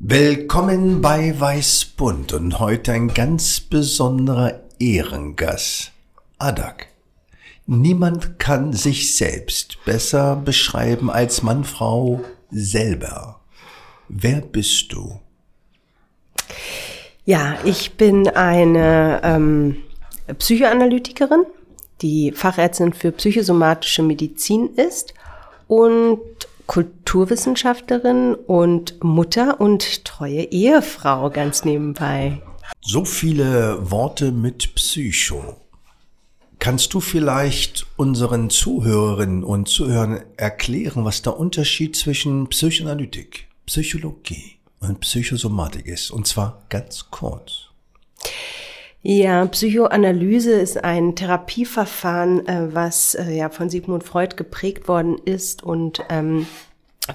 Willkommen bei Weißbund und heute ein ganz besonderer Ehrengast. Adak. Niemand kann sich selbst besser beschreiben als Mann, Frau selber. Wer bist du? Ja, ich bin eine ähm, Psychoanalytikerin, die Fachärztin für psychosomatische Medizin ist und Kulturwissenschaftlerin und Mutter und treue Ehefrau ganz nebenbei. So viele Worte mit Psycho. Kannst du vielleicht unseren Zuhörerinnen und Zuhörern erklären, was der Unterschied zwischen Psychoanalytik, Psychologie und Psychosomatik ist? Und zwar ganz kurz. Ja, Psychoanalyse ist ein Therapieverfahren, äh, was äh, ja von Sigmund Freud geprägt worden ist und ähm,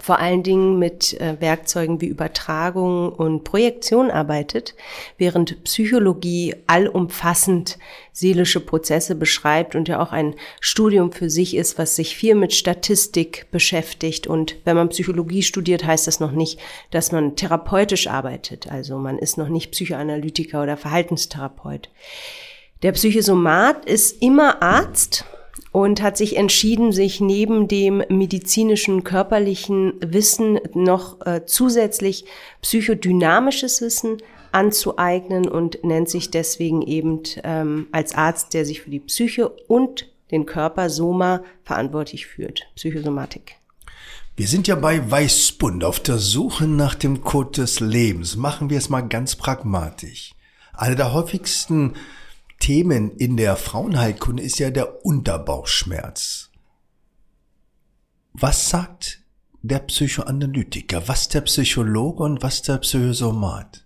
vor allen Dingen mit äh, Werkzeugen wie Übertragung und Projektion arbeitet, während Psychologie allumfassend seelische Prozesse beschreibt und ja auch ein Studium für sich ist, was sich viel mit Statistik beschäftigt. Und wenn man Psychologie studiert, heißt das noch nicht, dass man therapeutisch arbeitet. Also man ist noch nicht Psychoanalytiker oder Verhaltenstherapeut. Der Psychosomat ist immer Arzt und hat sich entschieden, sich neben dem medizinischen, körperlichen Wissen noch äh, zusätzlich psychodynamisches Wissen anzueignen und nennt sich deswegen eben ähm, als Arzt, der sich für die Psyche und den Körper Soma verantwortlich führt, Psychosomatik. Wir sind ja bei Weißbund auf der Suche nach dem Code des Lebens. Machen wir es mal ganz pragmatisch. Eine der häufigsten Themen in der Frauenheilkunde ist ja der Unterbauchschmerz. Was sagt der Psychoanalytiker, was der Psychologe und was der Psychosomat?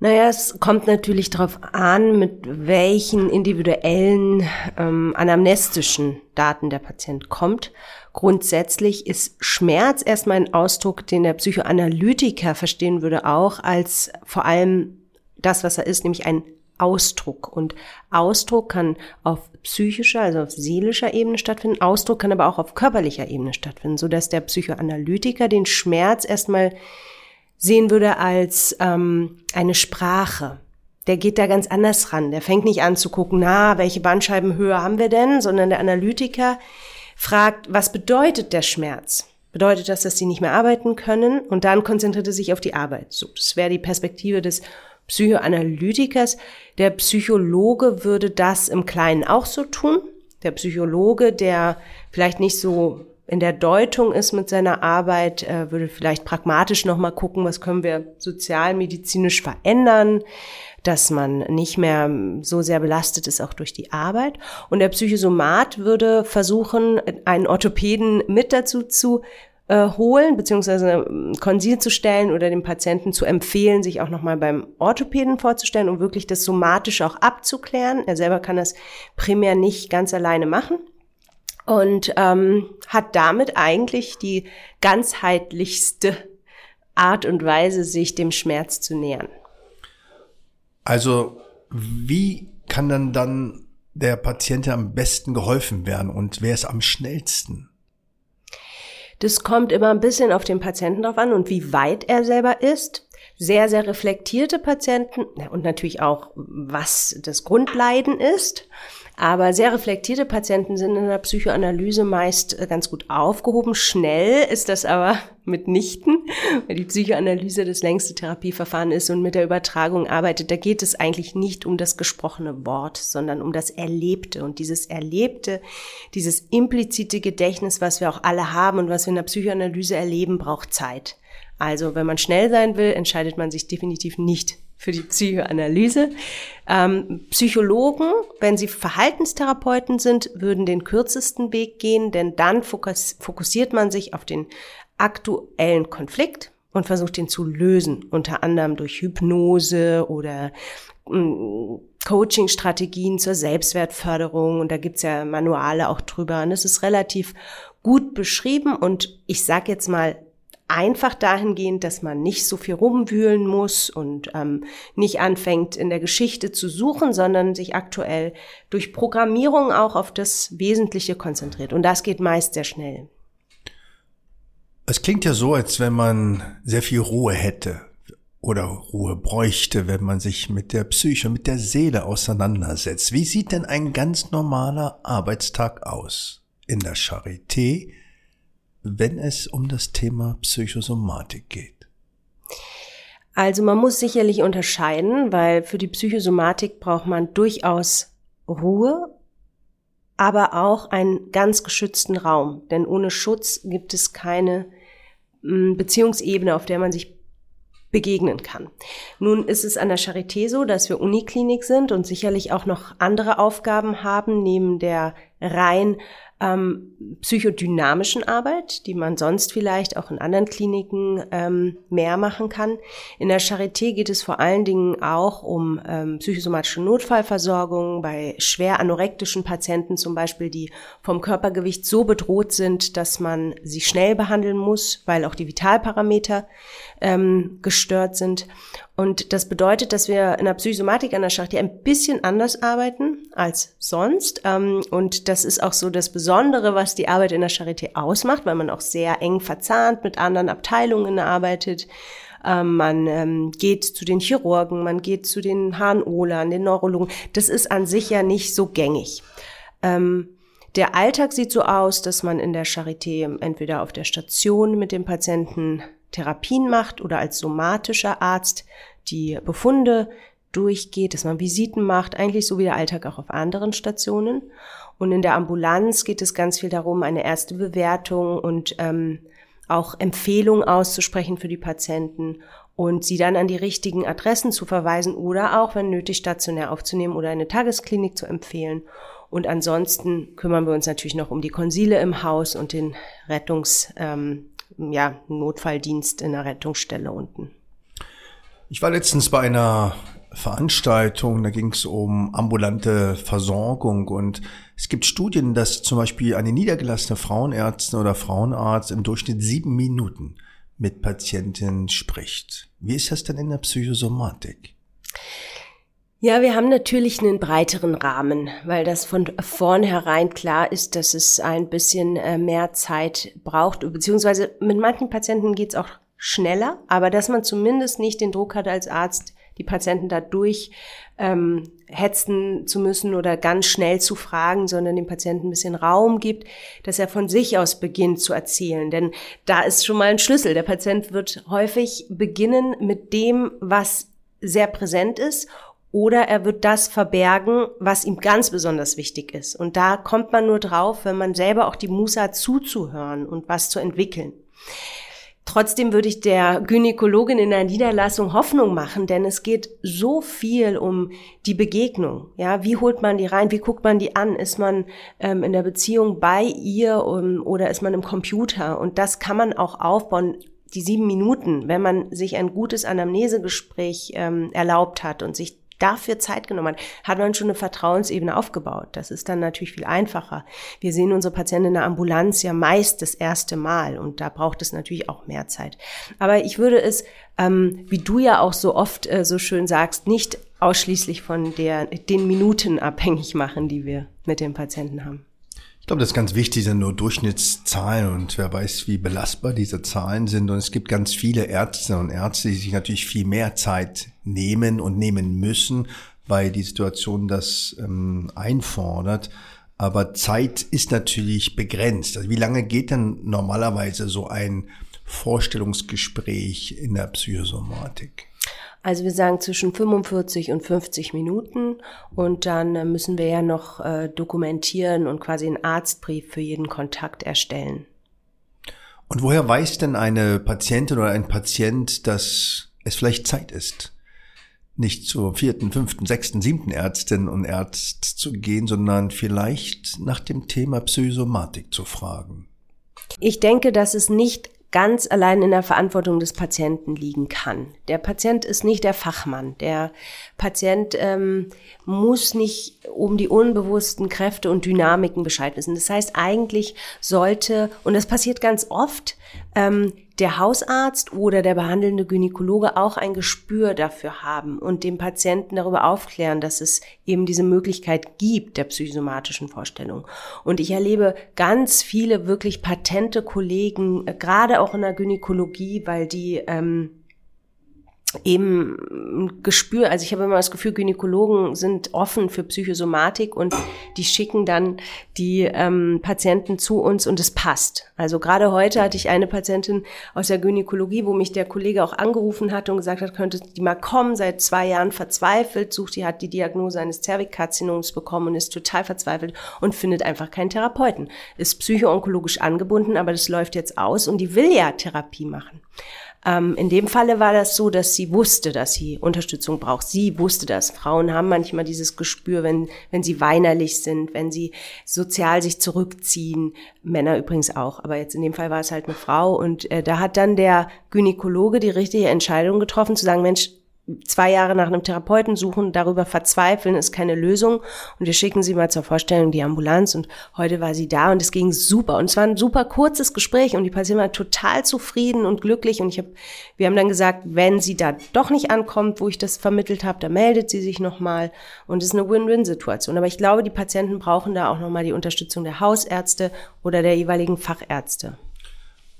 Naja, es kommt natürlich darauf an, mit welchen individuellen ähm, anamnestischen Daten der Patient kommt. Grundsätzlich ist Schmerz erstmal ein Ausdruck, den der Psychoanalytiker verstehen würde, auch als vor allem das, was er ist, nämlich ein Ausdruck. Und Ausdruck kann auf psychischer, also auf seelischer Ebene stattfinden. Ausdruck kann aber auch auf körperlicher Ebene stattfinden, so dass der Psychoanalytiker den Schmerz erstmal sehen würde als ähm, eine Sprache. Der geht da ganz anders ran. Der fängt nicht an zu gucken, na, welche Bandscheibenhöhe haben wir denn, sondern der Analytiker fragt, was bedeutet der Schmerz? Bedeutet das, dass sie nicht mehr arbeiten können? Und dann konzentriert er sich auf die Arbeit. So, das wäre die Perspektive des Psychoanalytikers. Der Psychologe würde das im Kleinen auch so tun. Der Psychologe, der vielleicht nicht so in der Deutung ist mit seiner Arbeit, äh, würde vielleicht pragmatisch nochmal gucken, was können wir sozialmedizinisch verändern, dass man nicht mehr so sehr belastet ist auch durch die Arbeit. Und der Psychosomat würde versuchen, einen Orthopäden mit dazu zu äh, holen, beziehungsweise ähm, Konsil zu stellen oder dem Patienten zu empfehlen, sich auch nochmal beim Orthopäden vorzustellen, um wirklich das somatisch auch abzuklären. Er selber kann das primär nicht ganz alleine machen und ähm, hat damit eigentlich die ganzheitlichste Art und Weise, sich dem Schmerz zu nähern. Also wie kann dann dann der Patient am besten geholfen werden und wer ist am schnellsten? Das kommt immer ein bisschen auf den Patienten drauf an und wie weit er selber ist. Sehr, sehr reflektierte Patienten und natürlich auch, was das Grundleiden ist. Aber sehr reflektierte Patienten sind in der Psychoanalyse meist äh, ganz gut aufgehoben. Schnell ist das aber mitnichten, weil die Psychoanalyse das längste Therapieverfahren ist und mit der Übertragung arbeitet. Da geht es eigentlich nicht um das gesprochene Wort, sondern um das Erlebte. Und dieses Erlebte, dieses implizite Gedächtnis, was wir auch alle haben und was wir in der Psychoanalyse erleben, braucht Zeit. Also wenn man schnell sein will, entscheidet man sich definitiv nicht für die Psychoanalyse. Ähm, Psychologen, wenn sie Verhaltenstherapeuten sind, würden den kürzesten Weg gehen, denn dann fokus fokussiert man sich auf den aktuellen Konflikt. und versucht ihn zu lösen, unter anderem durch Hypnose oder mm, Coaching-Strategien zur Selbstwertförderung und da gibt's ja Manuale auch drüber und es ist relativ gut beschrieben und ich sag jetzt mal einfach dahingehend, dass man nicht so viel rumwühlen muss und ähm, nicht anfängt in der Geschichte zu suchen, sondern sich aktuell durch Programmierung auch auf das Wesentliche konzentriert und das geht meist sehr schnell. Es klingt ja so, als wenn man sehr viel Ruhe hätte oder Ruhe bräuchte, wenn man sich mit der Psyche, mit der Seele auseinandersetzt. Wie sieht denn ein ganz normaler Arbeitstag aus in der Charité, wenn es um das Thema Psychosomatik geht? Also man muss sicherlich unterscheiden, weil für die Psychosomatik braucht man durchaus Ruhe, aber auch einen ganz geschützten Raum. Denn ohne Schutz gibt es keine Beziehungsebene, auf der man sich begegnen kann. Nun ist es an der Charité so, dass wir Uniklinik sind und sicherlich auch noch andere Aufgaben haben, neben der rein ähm, psychodynamischen Arbeit, die man sonst vielleicht auch in anderen Kliniken ähm, mehr machen kann. In der Charité geht es vor allen Dingen auch um ähm, psychosomatische Notfallversorgung bei schwer anorektischen Patienten zum Beispiel, die vom Körpergewicht so bedroht sind, dass man sie schnell behandeln muss, weil auch die Vitalparameter ähm, gestört sind. Und das bedeutet, dass wir in der Psychosomatik an der Charité ein bisschen anders arbeiten als sonst. Ähm, und das ist auch so das Besondere, was die Arbeit in der Charité ausmacht, weil man auch sehr eng verzahnt mit anderen Abteilungen arbeitet. Ähm, man ähm, geht zu den Chirurgen, man geht zu den HNOlern, den Neurologen. Das ist an sich ja nicht so gängig. Der Alltag sieht so aus, dass man in der Charité entweder auf der Station mit dem Patienten Therapien macht oder als somatischer Arzt die Befunde durchgeht, dass man Visiten macht, eigentlich so wie der Alltag auch auf anderen Stationen. Und in der Ambulanz geht es ganz viel darum, eine erste Bewertung und ähm, auch Empfehlungen auszusprechen für die Patienten und sie dann an die richtigen Adressen zu verweisen oder auch, wenn nötig, stationär aufzunehmen oder eine Tagesklinik zu empfehlen. Und ansonsten kümmern wir uns natürlich noch um die Konsile im Haus und den Rettungs, ähm, ja, Notfalldienst in der Rettungsstelle unten. Ich war letztens bei einer Veranstaltung, da ging es um ambulante Versorgung und es gibt Studien, dass zum Beispiel eine niedergelassene Frauenärztin oder Frauenarzt im Durchschnitt sieben Minuten mit Patientinnen spricht. Wie ist das denn in der Psychosomatik? Ja, wir haben natürlich einen breiteren Rahmen, weil das von vornherein klar ist, dass es ein bisschen äh, mehr Zeit braucht, beziehungsweise mit manchen Patienten geht es auch schneller, aber dass man zumindest nicht den Druck hat als Arzt, die Patienten da durch ähm, hetzen zu müssen oder ganz schnell zu fragen, sondern dem Patienten ein bisschen Raum gibt, dass er von sich aus beginnt zu erzählen. Denn da ist schon mal ein Schlüssel. Der Patient wird häufig beginnen mit dem, was sehr präsent ist oder er wird das verbergen, was ihm ganz besonders wichtig ist. Und da kommt man nur drauf, wenn man selber auch die Muße hat, zuzuhören und was zu entwickeln. Trotzdem würde ich der Gynäkologin in der Niederlassung Hoffnung machen, denn es geht so viel um die Begegnung. Ja, wie holt man die rein? Wie guckt man die an? Ist man ähm, in der Beziehung bei ihr um, oder ist man im Computer? Und das kann man auch aufbauen die sieben Minuten, wenn man sich ein gutes Anamnesegespräch ähm, erlaubt hat und sich dafür Zeit genommen hat, hat man schon eine Vertrauensebene aufgebaut. Das ist dann natürlich viel einfacher. Wir sehen unsere Patienten in der Ambulanz ja meist das erste Mal und da braucht es natürlich auch mehr Zeit. Aber ich würde es, ähm, wie du ja auch so oft äh, so schön sagst, nicht ausschließlich von der, den Minuten abhängig machen, die wir mit den Patienten haben. Ich glaube, das ist ganz wichtig, sind nur Durchschnittszahlen und wer weiß, wie belastbar diese Zahlen sind. Und es gibt ganz viele Ärzte und Ärzte, die sich natürlich viel mehr Zeit nehmen und nehmen müssen, weil die Situation das ähm, einfordert. Aber Zeit ist natürlich begrenzt. Also wie lange geht denn normalerweise so ein Vorstellungsgespräch in der Psychosomatik? Also wir sagen zwischen 45 und 50 Minuten und dann äh, müssen wir ja noch äh, dokumentieren und quasi einen Arztbrief für jeden Kontakt erstellen. Und woher weiß denn eine Patientin oder ein Patient, dass es vielleicht Zeit ist, nicht zur vierten, fünften, sechsten, siebten Ärztin und Arzt zu gehen, sondern vielleicht nach dem Thema Psychosomatik zu fragen? Ich denke, dass es nicht ganz allein in der Verantwortung des Patienten liegen kann. Der Patient ist nicht der Fachmann. Der Patient ähm, muss nicht um die unbewussten Kräfte und Dynamiken Bescheid wissen. Das heißt, eigentlich sollte, und das passiert ganz oft, ähm, der Hausarzt oder der behandelnde Gynäkologe auch ein Gespür dafür haben und dem Patienten darüber aufklären, dass es eben diese Möglichkeit gibt der psychosomatischen Vorstellung. Und ich erlebe ganz viele wirklich patente Kollegen, äh, gerade auch in der Gynäkologie, weil die ähm, eben ein Gespür, also ich habe immer das Gefühl, Gynäkologen sind offen für Psychosomatik und die schicken dann die ähm, Patienten zu uns und es passt. Also gerade heute hatte ich eine Patientin aus der Gynäkologie, wo mich der Kollege auch angerufen hat und gesagt hat, könnte die mal kommen, seit zwei Jahren verzweifelt, sucht, die hat die Diagnose eines Zervixkarzinoms bekommen und ist total verzweifelt und findet einfach keinen Therapeuten. Ist psychoonkologisch angebunden, aber das läuft jetzt aus und die will ja Therapie machen. Ähm, in dem Falle war das so, dass sie wusste, dass sie Unterstützung braucht. Sie wusste das. Frauen haben manchmal dieses Gespür, wenn, wenn sie weinerlich sind, wenn sie sozial sich zurückziehen. Männer übrigens auch. Aber jetzt in dem Fall war es halt eine Frau. Und äh, da hat dann der Gynäkologe die richtige Entscheidung getroffen, zu sagen, Mensch, zwei Jahre nach einem Therapeuten suchen, darüber verzweifeln, ist keine Lösung. Und wir schicken sie mal zur Vorstellung die Ambulanz. Und heute war sie da und es ging super. Und es war ein super kurzes Gespräch und die Patientin war total zufrieden und glücklich. Und ich habe, wir haben dann gesagt, wenn sie da doch nicht ankommt, wo ich das vermittelt habe, dann meldet sie sich nochmal. Und es ist eine Win-Win-Situation. Aber ich glaube, die Patienten brauchen da auch nochmal die Unterstützung der Hausärzte oder der jeweiligen Fachärzte.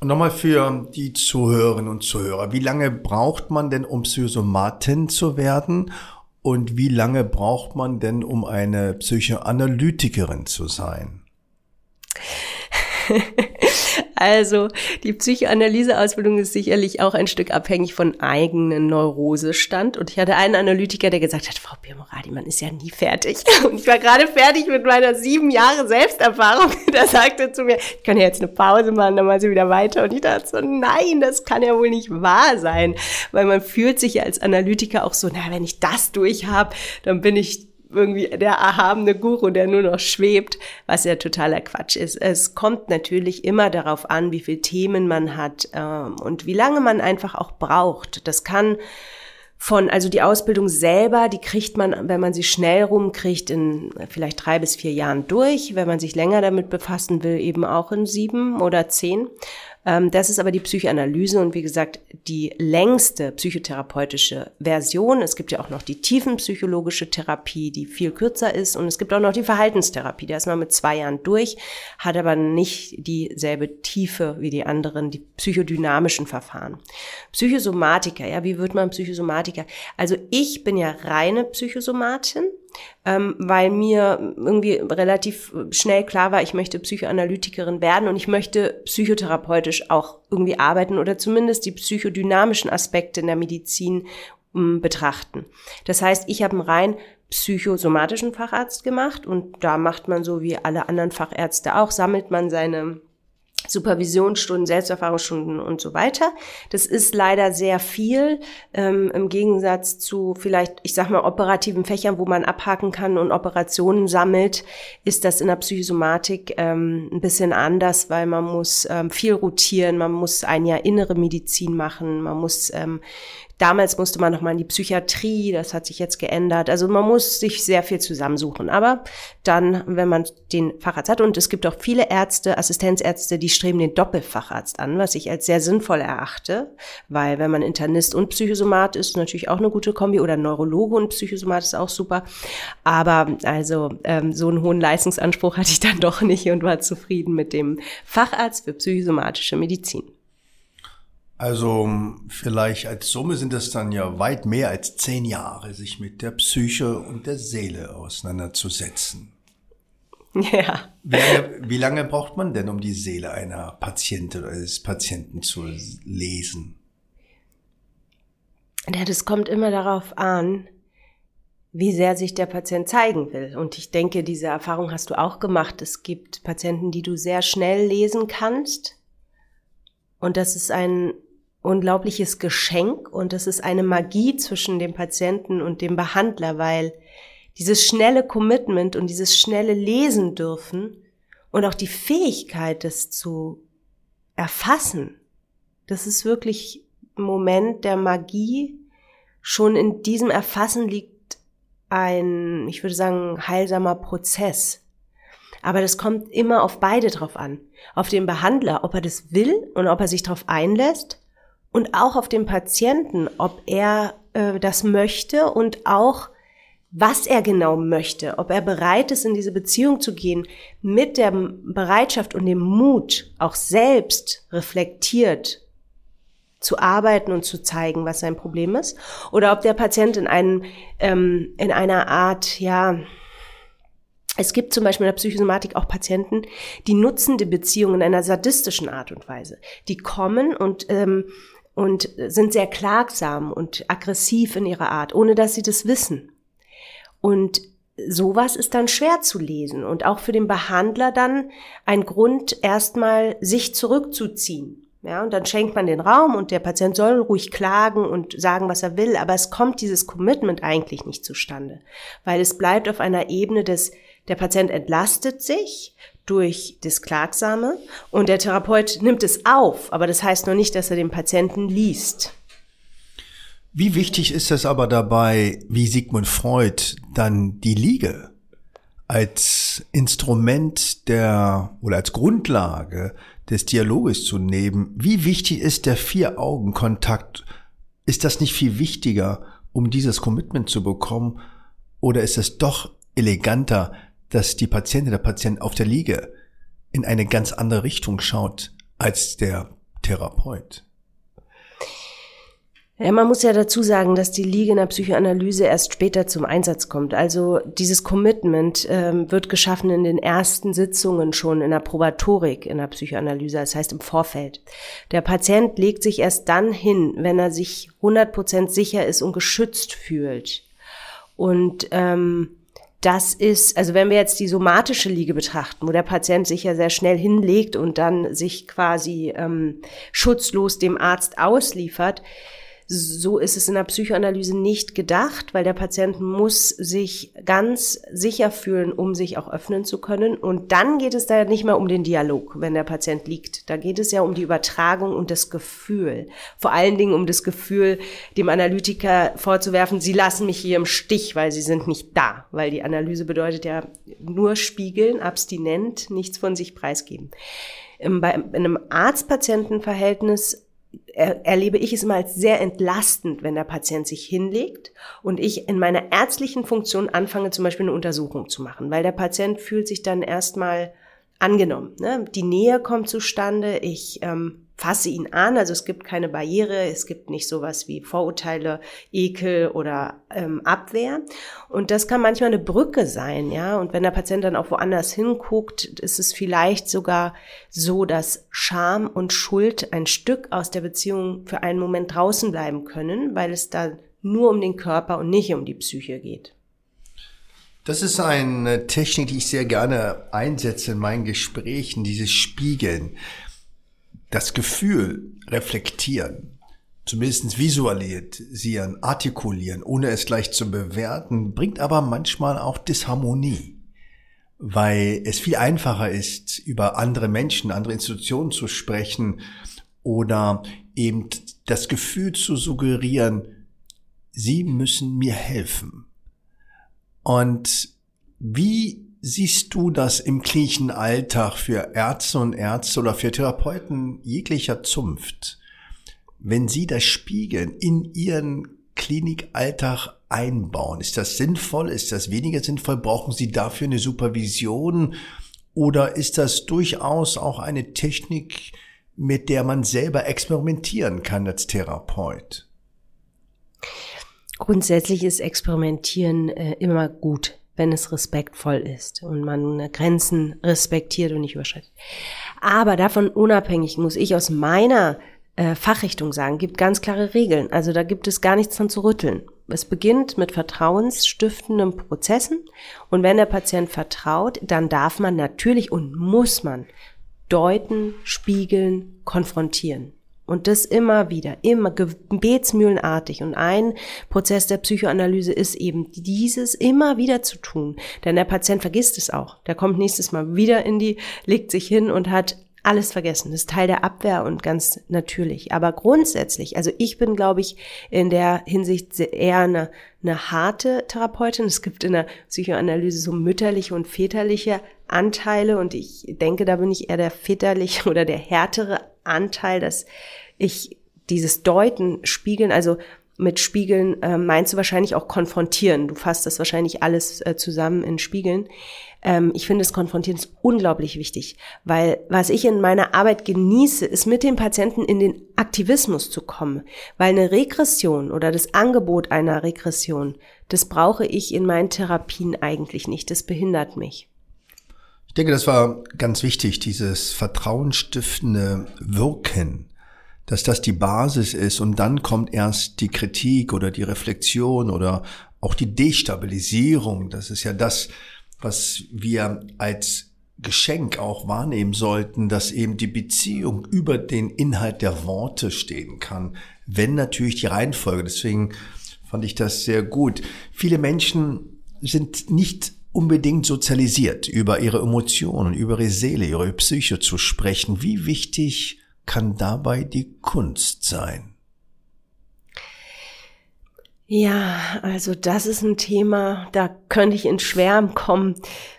Und nochmal für die Zuhörerinnen und Zuhörer. Wie lange braucht man denn, um Psychosomatin zu werden? Und wie lange braucht man denn, um eine Psychoanalytikerin zu sein? Also die Psychoanalyseausbildung ist sicherlich auch ein Stück abhängig von eigenen Neurosestand. Und ich hatte einen Analytiker, der gesagt hat, Frau Birmoradi, man ist ja nie fertig. Und ich war gerade fertig mit meiner sieben Jahre Selbsterfahrung. Da sagte zu mir, ich kann ja jetzt eine Pause machen, dann mal sie wieder weiter. Und ich dachte so, nein, das kann ja wohl nicht wahr sein. Weil man fühlt sich ja als Analytiker auch so, na, wenn ich das durch habe, dann bin ich irgendwie der erhabene Guru, der nur noch schwebt, was ja totaler Quatsch ist. Es kommt natürlich immer darauf an, wie viele Themen man hat ähm, und wie lange man einfach auch braucht. Das kann von, also die Ausbildung selber, die kriegt man, wenn man sie schnell rumkriegt, in vielleicht drei bis vier Jahren durch. Wenn man sich länger damit befassen will, eben auch in sieben oder zehn. Ähm, das ist aber die Psychoanalyse und wie gesagt, die längste psychotherapeutische Version. Es gibt ja auch noch die tiefenpsychologische Therapie, die viel kürzer ist und es gibt auch noch die Verhaltenstherapie. Da ist man mit zwei Jahren durch, hat aber nicht dieselbe Tiefe wie die anderen, die psychodynamischen Verfahren. Psychosomatiker, ja, wie wird man Psychosomatiker? Also ich bin ja reine Psychosomatin ähm, weil mir irgendwie relativ schnell klar war, ich möchte Psychoanalytikerin werden und ich möchte psychotherapeutisch auch irgendwie arbeiten oder zumindest die psychodynamischen Aspekte in der Medizin ähm, betrachten. Das heißt, ich habe einen rein psychosomatischen Facharzt gemacht und da macht man so wie alle anderen Fachärzte auch, sammelt man seine Supervisionsstunden, Selbsterfahrungsstunden und so weiter. Das ist leider sehr viel ähm, im Gegensatz zu vielleicht, ich sag mal, operativen Fächern, wo man abhaken kann und Operationen sammelt, ist das in der Psychosomatik ähm, ein bisschen anders, weil man muss ähm, viel rotieren, man muss ein Jahr innere Medizin machen, man muss ähm, Damals musste man noch mal in die Psychiatrie, das hat sich jetzt geändert. Also man muss sich sehr viel zusammensuchen. Aber dann, wenn man den Facharzt hat, und es gibt auch viele Ärzte, Assistenzärzte, die streben den Doppelfacharzt an, was ich als sehr sinnvoll erachte, weil wenn man Internist und Psychosomat ist, natürlich auch eine gute Kombi oder Neurologe und Psychosomat ist auch super. Aber also ähm, so einen hohen Leistungsanspruch hatte ich dann doch nicht und war zufrieden mit dem Facharzt für psychosomatische Medizin. Also vielleicht als Summe sind es dann ja weit mehr als zehn Jahre, sich mit der Psyche und der Seele auseinanderzusetzen. Ja. Wie lange, wie lange braucht man denn, um die Seele einer Patientin oder des Patienten zu lesen? Ja, das kommt immer darauf an, wie sehr sich der Patient zeigen will. Und ich denke, diese Erfahrung hast du auch gemacht. Es gibt Patienten, die du sehr schnell lesen kannst. Und das ist ein unglaubliches Geschenk und es ist eine Magie zwischen dem Patienten und dem Behandler, weil dieses schnelle Commitment und dieses schnelle Lesen dürfen und auch die Fähigkeit, das zu erfassen, Das ist wirklich ein Moment der Magie. Schon in diesem Erfassen liegt ein, ich würde sagen, heilsamer Prozess. Aber das kommt immer auf beide drauf an. Auf den Behandler, ob er das will und ob er sich darauf einlässt. Und auch auf den Patienten, ob er äh, das möchte und auch was er genau möchte, ob er bereit ist, in diese Beziehung zu gehen, mit der Bereitschaft und dem Mut, auch selbst reflektiert zu arbeiten und zu zeigen, was sein Problem ist, oder ob der Patient in einem ähm, in einer Art, ja, es gibt zum Beispiel in der Psychosomatik auch Patienten, die nutzen die Beziehung in einer sadistischen Art und Weise. Die kommen und ähm, und sind sehr klagsam und aggressiv in ihrer Art, ohne dass sie das wissen. Und sowas ist dann schwer zu lesen und auch für den Behandler dann ein Grund, erstmal sich zurückzuziehen. Ja, und dann schenkt man den Raum und der Patient soll ruhig klagen und sagen, was er will, aber es kommt dieses Commitment eigentlich nicht zustande, weil es bleibt auf einer Ebene des, der Patient entlastet sich durch das Klagsame und der Therapeut nimmt es auf, aber das heißt noch nicht, dass er den Patienten liest. Wie wichtig ist es aber dabei, wie Sigmund Freud dann die Liege als Instrument der oder als Grundlage des Dialoges zu nehmen? Wie wichtig ist der Vier-Augen-Kontakt? Ist das nicht viel wichtiger, um dieses Commitment zu bekommen? Oder ist es doch eleganter, dass die Patientin, der Patient auf der Liege in eine ganz andere Richtung schaut als der Therapeut? Ja, man muss ja dazu sagen, dass die Liege in der Psychoanalyse erst später zum Einsatz kommt. Also dieses Commitment ähm, wird geschaffen in den ersten Sitzungen schon in der Probatorik in der Psychoanalyse, das heißt im Vorfeld. Der Patient legt sich erst dann hin, wenn er sich 100% sicher ist und geschützt fühlt. Und ähm, das ist, also wenn wir jetzt die somatische Liege betrachten, wo der Patient sich ja sehr schnell hinlegt und dann sich quasi ähm, schutzlos dem Arzt ausliefert, so ist es in der Psychoanalyse nicht gedacht, weil der Patient muss sich ganz sicher fühlen, um sich auch öffnen zu können. Und dann geht es da nicht mehr um den Dialog, wenn der Patient liegt. Da geht es ja um die Übertragung und das Gefühl. Vor allen Dingen um das Gefühl, dem Analytiker vorzuwerfen, sie lassen mich hier im Stich, weil sie sind nicht da. Weil die Analyse bedeutet ja nur spiegeln, abstinent, nichts von sich preisgeben. Bei einem Arzt-Patienten-Verhältnis erlebe ich es immer als sehr entlastend, wenn der Patient sich hinlegt und ich in meiner ärztlichen Funktion anfange, zum Beispiel eine Untersuchung zu machen, weil der Patient fühlt sich dann erstmal angenommen. Ne? Die Nähe kommt zustande, ich ähm, fasse ihn an, also es gibt keine Barriere, es gibt nicht sowas wie Vorurteile, Ekel oder ähm, Abwehr. Und das kann manchmal eine Brücke sein, ja. Und wenn der Patient dann auch woanders hinguckt, ist es vielleicht sogar so, dass Scham und Schuld ein Stück aus der Beziehung für einen Moment draußen bleiben können, weil es da nur um den Körper und nicht um die Psyche geht. Das ist eine Technik, die ich sehr gerne einsetze in meinen Gesprächen, dieses Spiegeln das Gefühl reflektieren, zumindest visualisieren, artikulieren, ohne es gleich zu bewerten, bringt aber manchmal auch Disharmonie, weil es viel einfacher ist, über andere Menschen, andere Institutionen zu sprechen oder eben das Gefühl zu suggerieren, sie müssen mir helfen. Und wie siehst du das im klinischen Alltag für Ärzte und Ärzte oder für Therapeuten jeglicher Zunft, wenn sie das Spiegeln in ihren Klinikalltag einbauen? Ist das sinnvoll? Ist das weniger sinnvoll? Brauchen sie dafür eine Supervision? Oder ist das durchaus auch eine Technik, mit der man selber experimentieren kann als Therapeut? Grundsätzlich ist Experimentieren äh, immer gut wenn es respektvoll ist und man Grenzen respektiert und nicht überschreitet. Aber davon unabhängig muss ich aus meiner äh, Fachrichtung sagen, gibt ganz klare Regeln. Also da gibt es gar nichts dran zu rütteln. Es beginnt mit vertrauensstiftenden Prozessen und wenn der Patient vertraut, dann darf man natürlich und muss man deuten, spiegeln, konfrontieren. Und das immer wieder, immer gebetsmühlenartig. Und ein Prozess der Psychoanalyse ist eben dieses immer wieder zu tun. Denn der Patient vergisst es auch. Der kommt nächstes Mal wieder in die, legt sich hin und hat alles vergessen. Das ist Teil der Abwehr und ganz natürlich. Aber grundsätzlich, also ich bin, glaube ich, in der Hinsicht eher eine, eine harte Therapeutin. Es gibt in der Psychoanalyse so mütterliche und väterliche Anteile und ich denke, da bin ich eher der väterliche oder der härtere Anteil, dass ich dieses Deuten, Spiegeln, also mit Spiegeln äh, meinst du wahrscheinlich auch konfrontieren. Du fasst das wahrscheinlich alles äh, zusammen in Spiegeln. Ähm, ich finde das Konfrontieren ist unglaublich wichtig, weil was ich in meiner Arbeit genieße, ist mit dem Patienten in den Aktivismus zu kommen, weil eine Regression oder das Angebot einer Regression, das brauche ich in meinen Therapien eigentlich nicht. Das behindert mich. Ich denke, das war ganz wichtig, dieses vertrauensstiftende Wirken dass das die Basis ist und dann kommt erst die Kritik oder die Reflexion oder auch die Destabilisierung. Das ist ja das, was wir als Geschenk auch wahrnehmen sollten, dass eben die Beziehung über den Inhalt der Worte stehen kann, wenn natürlich die Reihenfolge. Deswegen fand ich das sehr gut. Viele Menschen sind nicht unbedingt sozialisiert, über ihre Emotionen, über ihre Seele, ihre Psyche zu sprechen. Wie wichtig kann dabei die Kunst sein? Ja, also das ist ein Thema, da könnte ich ins Schwärmen kommen,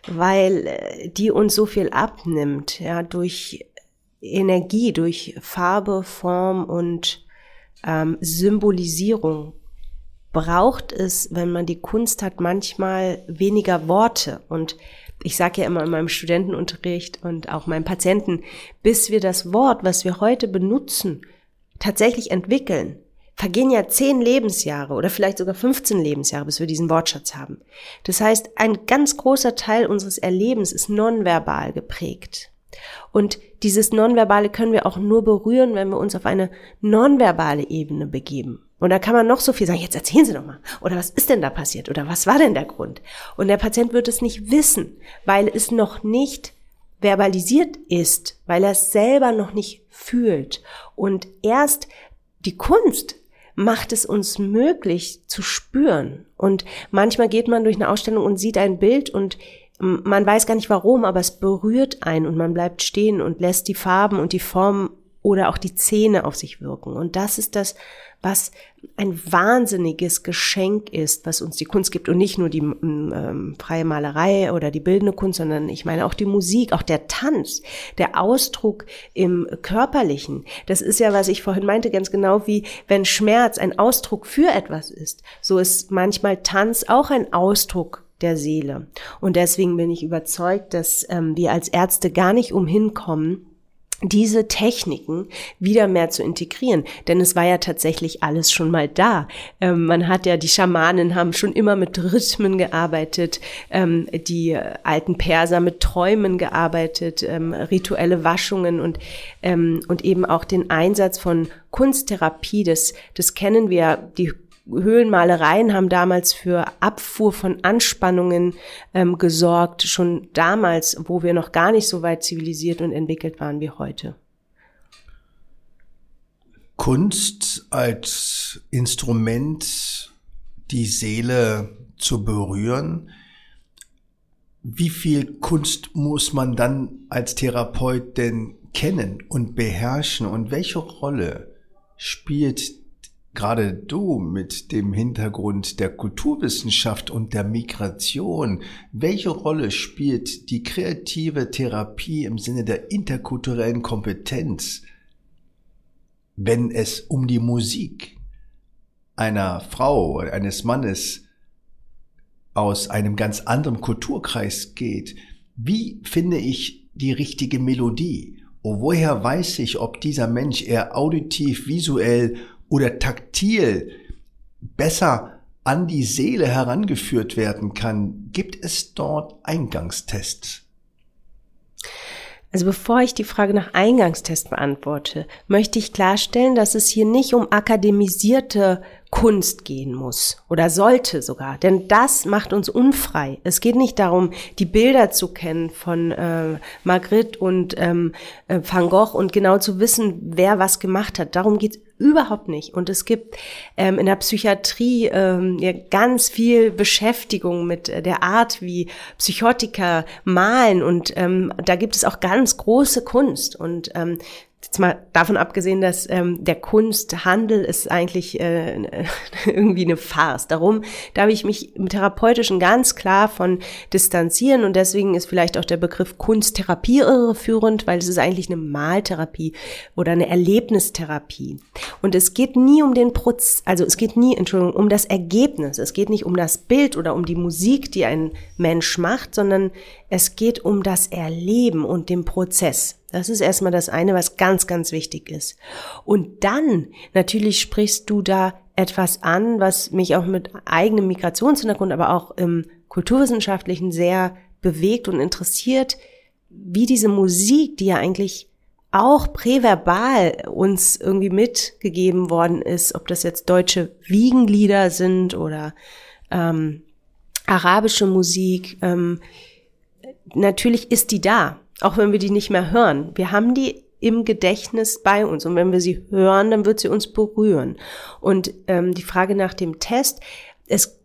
weil äh, die uns so viel abnimmt, ja, durch Energie, durch Farbe, Form und ähm, Symbolisierung braucht es, wenn man die Kunst hat, manchmal weniger Worte. Und ich sage ja immer in meinem Studentenunterricht und auch meinem Patienten, bis wir das Wort, was wir heute benutzen, tatsächlich entwickeln, vergehen ja zehn Lebensjahre oder vielleicht sogar 15 Lebensjahre, bis wir diesen Wortschatz haben. Das heißt, ein ganz großer Teil unseres Erlebens ist nonverbal geprägt. Und dieses Nonverbale können wir auch nur berühren, wenn wir uns auf eine nonverbale Ebene begeben. Und da kann man noch so viel sagen, jetzt erzählen Sie doch mal. Oder was ist denn da passiert? Oder was war denn der Grund? Und der Patient wird es nicht wissen, weil es noch nicht verbalisiert ist, weil er es selber noch nicht fühlt. Und erst die Kunst macht es uns möglich zu spüren. Und manchmal geht man durch eine Ausstellung und sieht ein Bild und man weiß gar nicht warum, aber es berührt einen und man bleibt stehen und lässt die Farben und die Formen oder auch die Zähne auf sich wirken. Und das ist das, was ein wahnsinniges Geschenk ist, was uns die Kunst gibt und nicht nur die ähm, freie Malerei oder die bildende Kunst, sondern ich meine auch die Musik, auch der Tanz, der Ausdruck im Körperlichen. Das ist ja, was ich vorhin meinte, ganz genau wie wenn Schmerz ein Ausdruck für etwas ist, so ist manchmal Tanz auch ein Ausdruck der Seele. Und deswegen bin ich überzeugt, dass ähm, wir als Ärzte gar nicht umhin kommen, diese Techniken wieder mehr zu integrieren. Denn es war ja tatsächlich alles schon mal da. Ähm, man hat ja, die Schamanen haben schon immer mit Rhythmen gearbeitet, ähm, die alten Perser mit Träumen gearbeitet, ähm, rituelle Waschungen und, ähm, und eben auch den Einsatz von Kunsttherapie, das, das kennen wir, die Höhlenmalereien haben damals für Abfuhr von Anspannungen ähm, gesorgt, schon damals, wo wir noch gar nicht so weit zivilisiert und entwickelt waren wie heute. Kunst als Instrument, die Seele zu berühren. Wie viel Kunst muss man dann als Therapeut denn kennen und beherrschen und welche Rolle spielt gerade du mit dem Hintergrund der Kulturwissenschaft und der Migration, welche Rolle spielt die kreative Therapie im Sinne der interkulturellen Kompetenz, wenn es um die Musik einer Frau oder eines Mannes aus einem ganz anderen Kulturkreis geht? Wie finde ich die richtige Melodie? Und woher weiß ich, ob dieser Mensch eher auditiv, visuell oder taktil besser an die Seele herangeführt werden kann, gibt es dort Eingangstests? Also bevor ich die Frage nach Eingangstest beantworte, möchte ich klarstellen, dass es hier nicht um akademisierte Kunst gehen muss oder sollte sogar, denn das macht uns unfrei. Es geht nicht darum, die Bilder zu kennen von äh, Magritte und ähm, äh, Van Gogh und genau zu wissen, wer was gemacht hat. Darum geht Überhaupt nicht. Und es gibt ähm, in der Psychiatrie ähm, ja ganz viel Beschäftigung mit äh, der Art, wie Psychotiker malen. Und ähm, da gibt es auch ganz große Kunst. Und ähm, Jetzt mal davon abgesehen, dass ähm, der Kunsthandel ist eigentlich äh, irgendwie eine Farce. Darum darf ich mich im Therapeutischen ganz klar von distanzieren und deswegen ist vielleicht auch der Begriff Kunsttherapie irreführend, weil es ist eigentlich eine Maltherapie oder eine Erlebnistherapie. Und es geht nie um den Prozess, also es geht nie, Entschuldigung, um das Ergebnis. Es geht nicht um das Bild oder um die Musik, die ein Mensch macht, sondern es geht um das Erleben und den Prozess. Das ist erstmal das eine, was ganz, ganz wichtig ist. Und dann, natürlich sprichst du da etwas an, was mich auch mit eigenem Migrationshintergrund, aber auch im Kulturwissenschaftlichen sehr bewegt und interessiert, wie diese Musik, die ja eigentlich auch präverbal uns irgendwie mitgegeben worden ist, ob das jetzt deutsche Wiegenlieder sind oder ähm, arabische Musik, ähm, natürlich ist die da auch wenn wir die nicht mehr hören. Wir haben die im Gedächtnis bei uns und wenn wir sie hören, dann wird sie uns berühren. Und ähm, die Frage nach dem Test, es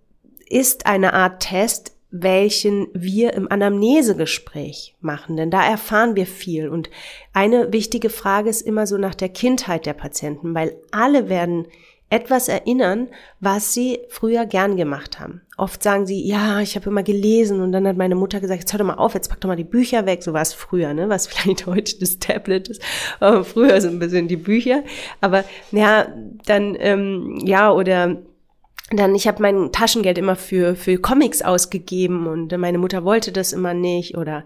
ist eine Art Test, welchen wir im Anamnesegespräch machen, denn da erfahren wir viel. Und eine wichtige Frage ist immer so nach der Kindheit der Patienten, weil alle werden etwas erinnern, was sie früher gern gemacht haben. Oft sagen sie, ja, ich habe immer gelesen und dann hat meine Mutter gesagt, jetzt hör doch mal auf, jetzt pack doch mal die Bücher weg. So war es früher, ne? was vielleicht heute das Tablet ist, aber früher so ein bisschen die Bücher. Aber ja, dann, ähm, ja, oder dann, ich habe mein Taschengeld immer für, für Comics ausgegeben und meine Mutter wollte das immer nicht. Oder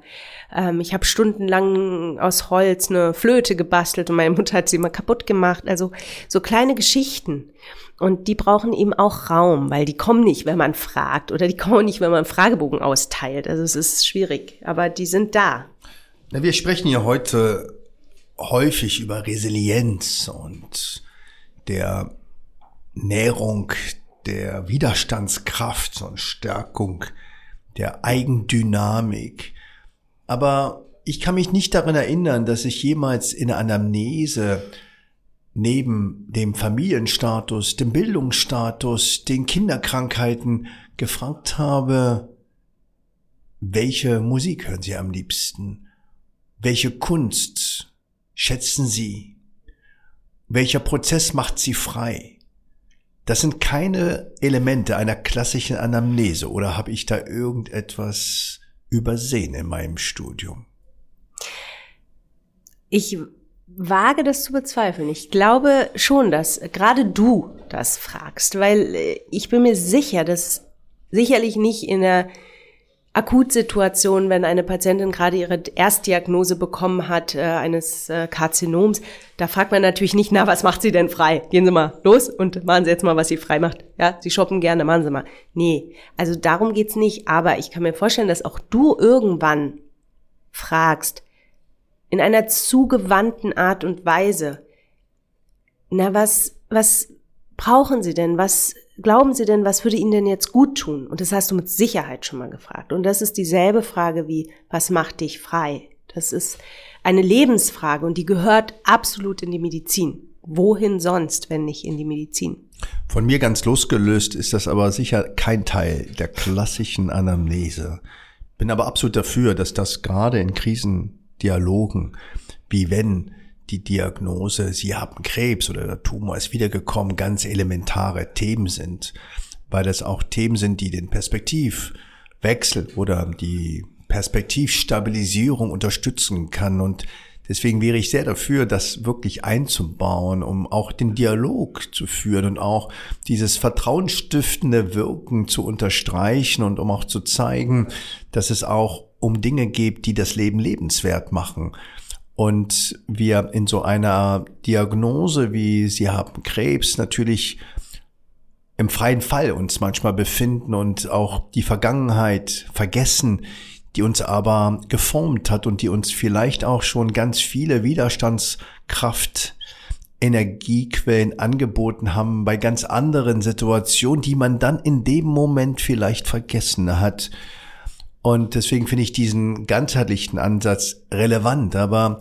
ähm, ich habe stundenlang aus Holz eine Flöte gebastelt und meine Mutter hat sie immer kaputt gemacht. Also so kleine Geschichten. Und die brauchen eben auch Raum, weil die kommen nicht, wenn man fragt oder die kommen nicht, wenn man Fragebogen austeilt. Also es ist schwierig, aber die sind da. Na, wir sprechen ja heute häufig über Resilienz und der Nährung der Widerstandskraft und Stärkung der Eigendynamik. Aber ich kann mich nicht daran erinnern, dass ich jemals in der Anamnese neben dem Familienstatus, dem Bildungsstatus, den Kinderkrankheiten gefragt habe, welche Musik hören Sie am liebsten? Welche Kunst schätzen Sie? Welcher Prozess macht Sie frei? Das sind keine Elemente einer klassischen Anamnese oder habe ich da irgendetwas übersehen in meinem Studium? Ich wage das zu bezweifeln. Ich glaube schon, dass gerade du das fragst, weil äh, ich bin mir sicher, dass sicherlich nicht in der Akutsituation, wenn eine Patientin gerade ihre Erstdiagnose bekommen hat äh, eines äh, Karzinoms, da fragt man natürlich nicht, na, was macht sie denn frei? Gehen Sie mal los und machen Sie jetzt mal, was sie frei macht. Ja, Sie shoppen gerne, machen Sie mal. Nee, also darum geht's nicht. Aber ich kann mir vorstellen, dass auch du irgendwann fragst, in einer zugewandten Art und Weise, na, was, was brauchen Sie denn? Was glauben Sie denn, was würde Ihnen denn jetzt gut tun? Und das hast du mit Sicherheit schon mal gefragt. Und das ist dieselbe Frage wie, was macht dich frei? Das ist eine Lebensfrage und die gehört absolut in die Medizin. Wohin sonst, wenn nicht in die Medizin? Von mir ganz losgelöst ist das aber sicher kein Teil der klassischen Anamnese. Bin aber absolut dafür, dass das gerade in Krisendialogen, wie wenn die Diagnose, Sie haben Krebs oder der Tumor ist wiedergekommen, ganz elementare Themen sind, weil das auch Themen sind, die den Perspektivwechsel oder die Perspektivstabilisierung unterstützen kann. Und Deswegen wäre ich sehr dafür, das wirklich einzubauen, um auch den Dialog zu führen und auch dieses vertrauensstiftende Wirken zu unterstreichen und um auch zu zeigen, dass es auch um Dinge geht, die das Leben lebenswert machen und wir in so einer Diagnose wie Sie haben Krebs natürlich im freien Fall uns manchmal befinden und auch die Vergangenheit vergessen, die uns aber geformt hat und die uns vielleicht auch schon ganz viele Widerstandskraft Energiequellen angeboten haben bei ganz anderen Situationen, die man dann in dem Moment vielleicht vergessen hat. Und deswegen finde ich diesen ganzheitlichen Ansatz relevant. Aber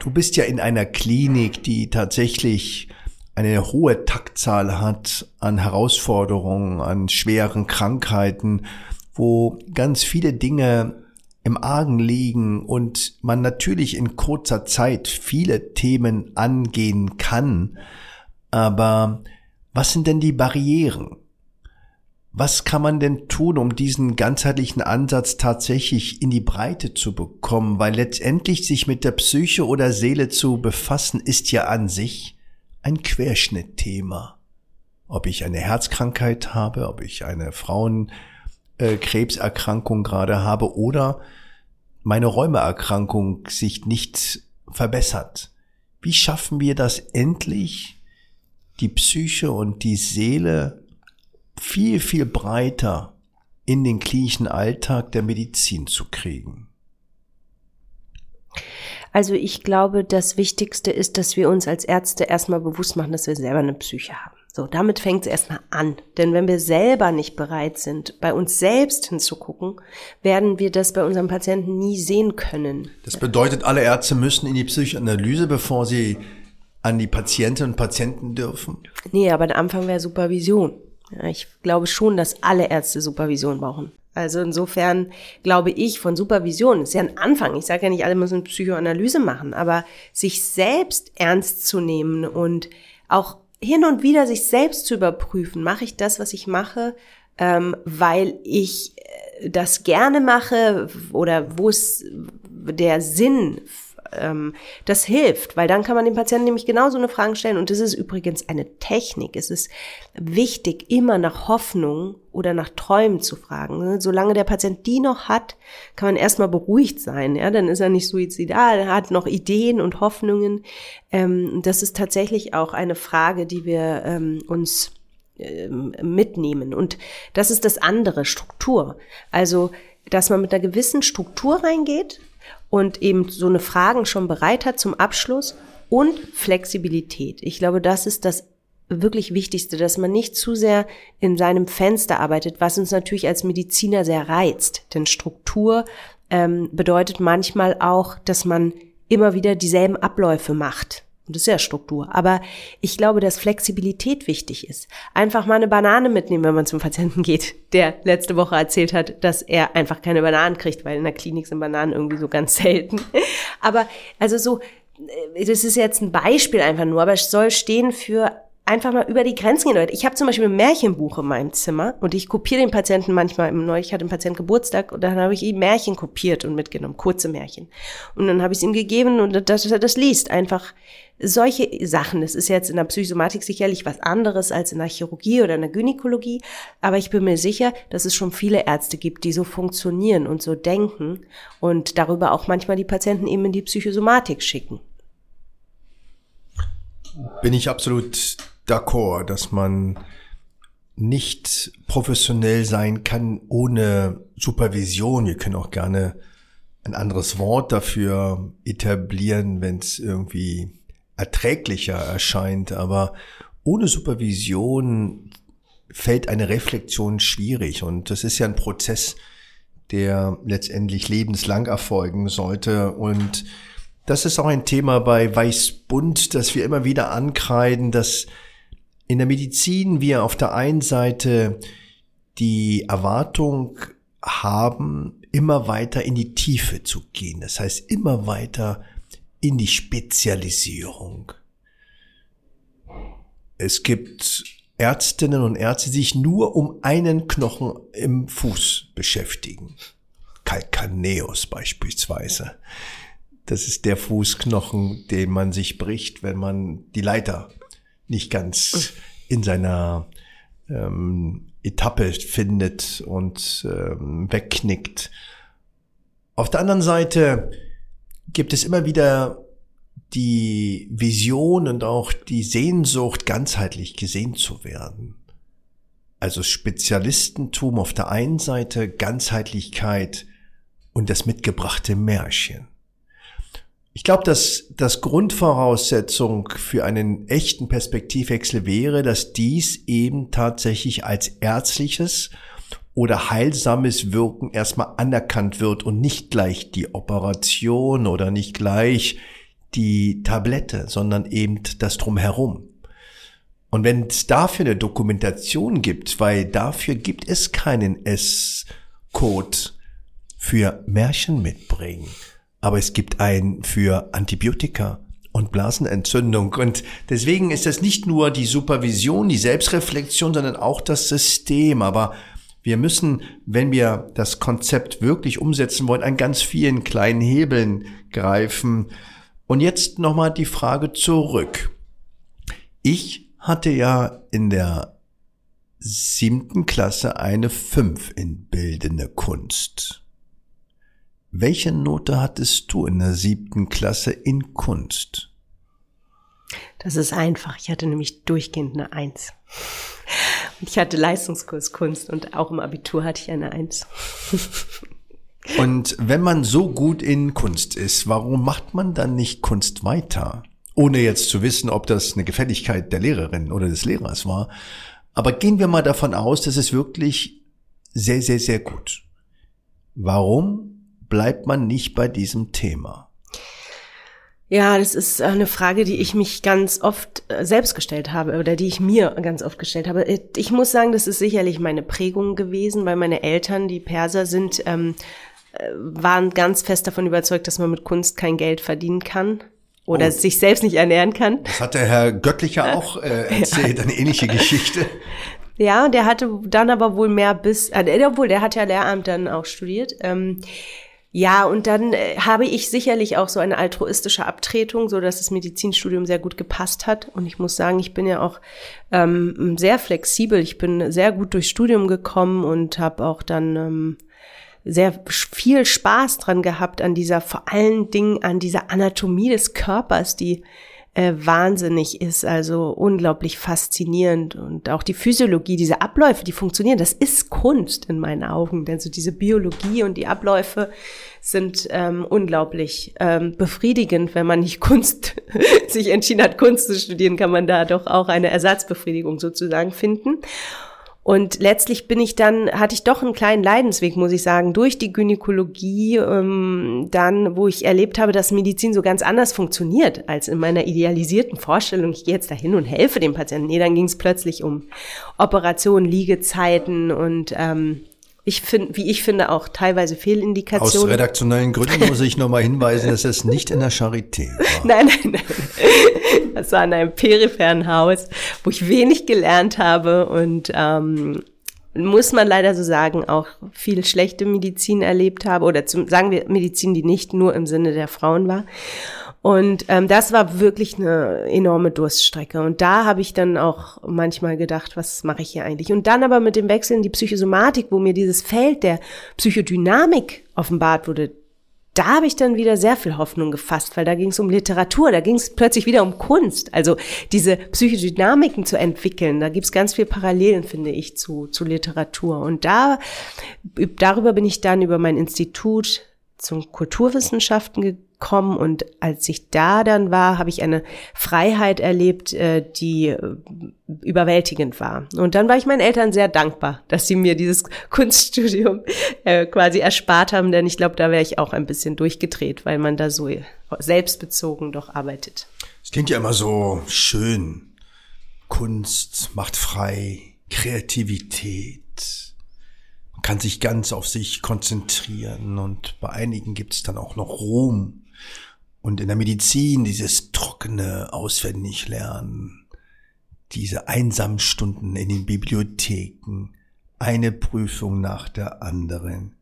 Du bist ja in einer Klinik, die tatsächlich eine hohe Taktzahl hat an Herausforderungen, an schweren Krankheiten, wo ganz viele Dinge im Argen liegen und man natürlich in kurzer Zeit viele Themen angehen kann. Aber was sind denn die Barrieren? Was kann man denn tun, um diesen ganzheitlichen Ansatz tatsächlich in die Breite zu bekommen? Weil letztendlich sich mit der Psyche oder Seele zu befassen, ist ja an sich ein Querschnittthema. Ob ich eine Herzkrankheit habe, ob ich eine Frauenkrebserkrankung gerade habe oder meine Rheumaerkrankung sich nicht verbessert. Wie schaffen wir das endlich, die Psyche und die Seele viel, viel breiter in den klinischen Alltag der Medizin zu kriegen? Also ich glaube, das Wichtigste ist, dass wir uns als Ärzte erstmal bewusst machen, dass wir selber eine Psyche haben. So, damit fängt es erstmal an. Denn wenn wir selber nicht bereit sind, bei uns selbst hinzugucken, werden wir das bei unserem Patienten nie sehen können. Das bedeutet, alle Ärzte müssen in die Psychoanalyse, bevor sie an die Patientinnen und Patienten dürfen? Nee, aber der Anfang wäre Supervision. Ich glaube schon, dass alle Ärzte Supervision brauchen. Also insofern glaube ich von Supervision, ist ja ein Anfang. Ich sage ja nicht, alle müssen Psychoanalyse machen, aber sich selbst ernst zu nehmen und auch hin und wieder sich selbst zu überprüfen, mache ich das, was ich mache, ähm, weil ich äh, das gerne mache oder wo es der Sinn ähm, das hilft, weil dann kann man dem Patienten nämlich genauso eine Frage stellen. Und das ist übrigens eine Technik. Es ist wichtig, immer nach Hoffnung oder nach Träumen zu fragen. Ne? Solange der Patient die noch hat, kann man erstmal beruhigt sein. Ja, dann ist er nicht suizidal, er hat noch Ideen und Hoffnungen. Ähm, das ist tatsächlich auch eine Frage, die wir ähm, uns ähm, mitnehmen. Und das ist das andere, Struktur. Also, dass man mit einer gewissen Struktur reingeht, und eben so eine Fragen schon bereit hat zum Abschluss und Flexibilität. Ich glaube, das ist das wirklich Wichtigste, dass man nicht zu sehr in seinem Fenster arbeitet, was uns natürlich als Mediziner sehr reizt. Denn Struktur ähm, bedeutet manchmal auch, dass man immer wieder dieselben Abläufe macht. Und das ist ja Struktur. Aber ich glaube, dass Flexibilität wichtig ist. Einfach mal eine Banane mitnehmen, wenn man zum Patienten geht, der letzte Woche erzählt hat, dass er einfach keine Bananen kriegt, weil in der Klinik sind Bananen irgendwie so ganz selten. Aber also so, äh, das ist jetzt ein Beispiel einfach nur, aber es soll stehen für einfach mal über die Grenzen gehen, Leute. Ich habe zum Beispiel ein Märchenbuch in meinem Zimmer und ich kopiere den Patienten manchmal. Neulich hatte ein Patient Geburtstag und dann habe ich ihm Märchen kopiert und mitgenommen, kurze Märchen. Und dann habe ich es ihm gegeben und dass er das liest. Einfach solche Sachen. Das ist jetzt in der Psychosomatik sicherlich was anderes als in der Chirurgie oder in der Gynäkologie, aber ich bin mir sicher, dass es schon viele Ärzte gibt, die so funktionieren und so denken und darüber auch manchmal die Patienten eben in die Psychosomatik schicken. Bin ich absolut d'accord, dass man nicht professionell sein kann ohne Supervision. Wir können auch gerne ein anderes Wort dafür etablieren, wenn es irgendwie erträglicher erscheint. Aber ohne Supervision fällt eine Reflexion schwierig. Und das ist ja ein Prozess, der letztendlich lebenslang erfolgen sollte. Und das ist auch ein Thema bei Weißbund, dass wir immer wieder ankreiden, dass in der Medizin wir auf der einen Seite die Erwartung haben, immer weiter in die Tiefe zu gehen. Das heißt, immer weiter in die Spezialisierung. Es gibt Ärztinnen und Ärzte, die sich nur um einen Knochen im Fuß beschäftigen. Calcaneus beispielsweise. Das ist der Fußknochen, den man sich bricht, wenn man die Leiter nicht ganz in seiner ähm, Etappe findet und ähm, wegknickt. Auf der anderen Seite gibt es immer wieder die Vision und auch die Sehnsucht, ganzheitlich gesehen zu werden. Also Spezialistentum auf der einen Seite, Ganzheitlichkeit und das mitgebrachte Märchen. Ich glaube, dass das Grundvoraussetzung für einen echten Perspektivwechsel wäre, dass dies eben tatsächlich als ärztliches oder heilsames Wirken erstmal anerkannt wird und nicht gleich die Operation oder nicht gleich die Tablette, sondern eben das Drumherum. Und wenn es dafür eine Dokumentation gibt, weil dafür gibt es keinen S-Code für Märchen mitbringen, aber es gibt einen für Antibiotika und Blasenentzündung. Und deswegen ist das nicht nur die Supervision, die Selbstreflexion, sondern auch das System. Aber wir müssen, wenn wir das Konzept wirklich umsetzen wollen, an ganz vielen kleinen Hebeln greifen. Und jetzt nochmal die Frage zurück. Ich hatte ja in der siebten Klasse eine Fünf in bildende Kunst. Welche Note hattest du in der siebten Klasse in Kunst? Das ist einfach. Ich hatte nämlich durchgehend eine Eins. Und ich hatte Leistungskurs Kunst und auch im Abitur hatte ich eine Eins. Und wenn man so gut in Kunst ist, warum macht man dann nicht Kunst weiter? Ohne jetzt zu wissen, ob das eine Gefälligkeit der Lehrerin oder des Lehrers war. Aber gehen wir mal davon aus, dass es wirklich sehr, sehr, sehr gut. Warum bleibt man nicht bei diesem Thema? Ja, das ist eine Frage, die ich mich ganz oft äh, selbst gestellt habe oder die ich mir ganz oft gestellt habe. Ich muss sagen, das ist sicherlich meine Prägung gewesen, weil meine Eltern, die Perser sind, ähm, äh, waren ganz fest davon überzeugt, dass man mit Kunst kein Geld verdienen kann oder oh. sich selbst nicht ernähren kann. Das hat der Herr Göttlicher auch äh, erzählt, ja. eine ähnliche Geschichte. Ja, der hatte dann aber wohl mehr bis, äh, obwohl der hat ja Lehramt dann auch studiert. Ähm, ja, und dann äh, habe ich sicherlich auch so eine altruistische Abtretung, so dass das Medizinstudium sehr gut gepasst hat. Und ich muss sagen, ich bin ja auch ähm, sehr flexibel. Ich bin sehr gut durchs Studium gekommen und habe auch dann ähm, sehr viel Spaß dran gehabt an dieser, vor allen Dingen an dieser Anatomie des Körpers, die äh, wahnsinnig ist, also unglaublich faszinierend. Und auch die Physiologie, diese Abläufe, die funktionieren, das ist Kunst in meinen Augen, denn so diese Biologie und die Abläufe sind ähm, unglaublich ähm, befriedigend, wenn man nicht Kunst sich entschieden hat, Kunst zu studieren, kann man da doch auch eine Ersatzbefriedigung sozusagen finden. Und letztlich bin ich dann, hatte ich doch einen kleinen Leidensweg, muss ich sagen, durch die Gynäkologie, ähm, dann, wo ich erlebt habe, dass Medizin so ganz anders funktioniert als in meiner idealisierten Vorstellung. Ich gehe jetzt dahin und helfe dem Patienten. Nee, dann ging es plötzlich um Operationen, Liegezeiten und ähm, ich finde, wie ich finde, auch teilweise Fehlindikationen. Aus redaktionellen Gründen muss ich nochmal hinweisen, dass es nicht in der Charité war. Nein, nein, nein. Das war in einem peripheren Haus, wo ich wenig gelernt habe und ähm, muss man leider so sagen, auch viel schlechte Medizin erlebt habe oder zum, sagen wir Medizin, die nicht nur im Sinne der Frauen war. Und ähm, das war wirklich eine enorme Durststrecke. Und da habe ich dann auch manchmal gedacht, was mache ich hier eigentlich? Und dann aber mit dem Wechsel in die Psychosomatik, wo mir dieses Feld der Psychodynamik offenbart wurde, da habe ich dann wieder sehr viel Hoffnung gefasst, weil da ging es um Literatur, da ging es plötzlich wieder um Kunst. Also diese Psychodynamiken zu entwickeln, da gibt es ganz viel Parallelen, finde ich, zu, zu Literatur. Und da darüber bin ich dann über mein Institut zum Kulturwissenschaften gekommen und als ich da dann war, habe ich eine Freiheit erlebt, äh, die äh, überwältigend war. Und dann war ich meinen Eltern sehr dankbar, dass sie mir dieses Kunststudium äh, quasi erspart haben, denn ich glaube, da wäre ich auch ein bisschen durchgedreht, weil man da so selbstbezogen doch arbeitet. Es klingt ja immer so schön. Kunst macht frei, Kreativität man kann sich ganz auf sich konzentrieren und bei einigen gibt es dann auch noch Ruhm. Und in der Medizin dieses trockene Auswendiglernen, diese einsamen Stunden in den Bibliotheken, eine Prüfung nach der anderen.